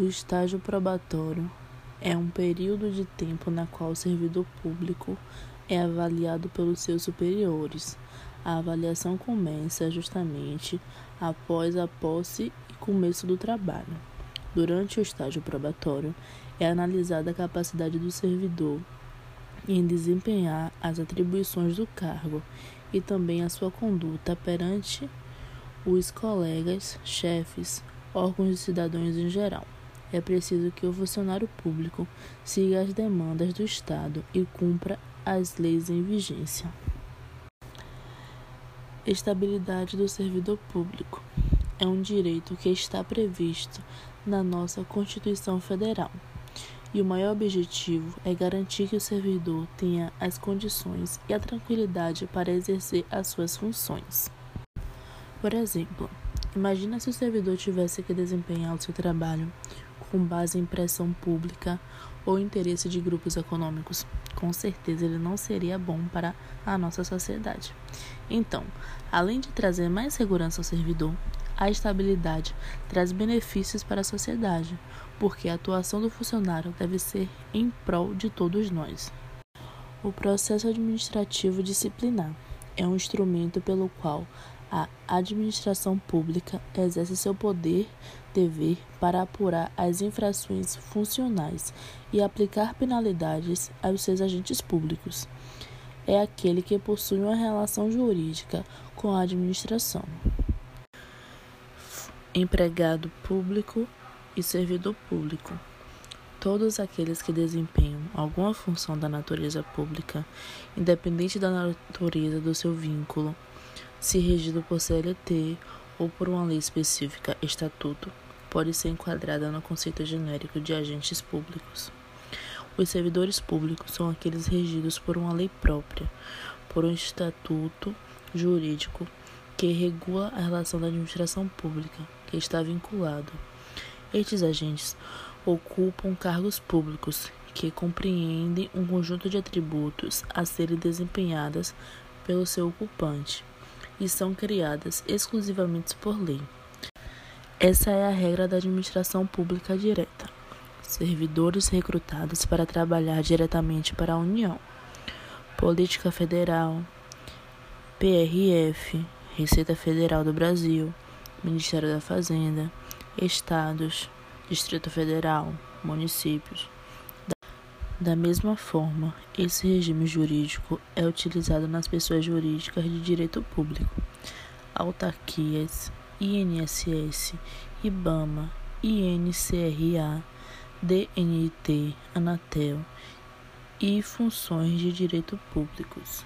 O estágio probatório é um período de tempo na qual o servidor público é avaliado pelos seus superiores. A avaliação começa justamente após a posse e começo do trabalho. Durante o estágio probatório, é analisada a capacidade do servidor em desempenhar as atribuições do cargo e também a sua conduta perante os colegas, chefes, órgãos e cidadãos em geral. É preciso que o funcionário público siga as demandas do Estado e cumpra as leis em vigência. Estabilidade do servidor público é um direito que está previsto na nossa Constituição Federal. E o maior objetivo é garantir que o servidor tenha as condições e a tranquilidade para exercer as suas funções. Por exemplo, imagina se o servidor tivesse que desempenhar o seu trabalho com base em pressão pública ou interesse de grupos econômicos. Com certeza ele não seria bom para a nossa sociedade. Então, além de trazer mais segurança ao servidor, a estabilidade traz benefícios para a sociedade, porque a atuação do funcionário deve ser em prol de todos nós. O processo administrativo disciplinar é um instrumento pelo qual a administração pública exerce seu poder dever para apurar as infrações funcionais e aplicar penalidades aos seus agentes públicos. É aquele que possui uma relação jurídica com a administração. Empregado público e servidor público. Todos aqueles que desempenham alguma função da natureza pública, independente da natureza do seu vínculo, se regido por CLT ou por uma lei específica, estatuto, pode ser enquadrada no conceito genérico de agentes públicos. Os servidores públicos são aqueles regidos por uma lei própria, por um estatuto jurídico que regula a relação da administração pública, que está vinculado. Estes agentes ocupam cargos públicos que compreendem um conjunto de atributos a serem desempenhadas pelo seu ocupante e são criadas exclusivamente por lei. Essa é a regra da administração pública direta. Servidores recrutados para trabalhar diretamente para a União. Política Federal, PRF, Receita Federal do Brasil, Ministério da Fazenda, Estados, Distrito Federal, municípios. Da mesma forma, esse regime jurídico é utilizado nas pessoas jurídicas de direito público, autarquias, INSS, IBAMA, INCRA, DNT, Anatel e funções de direito públicos.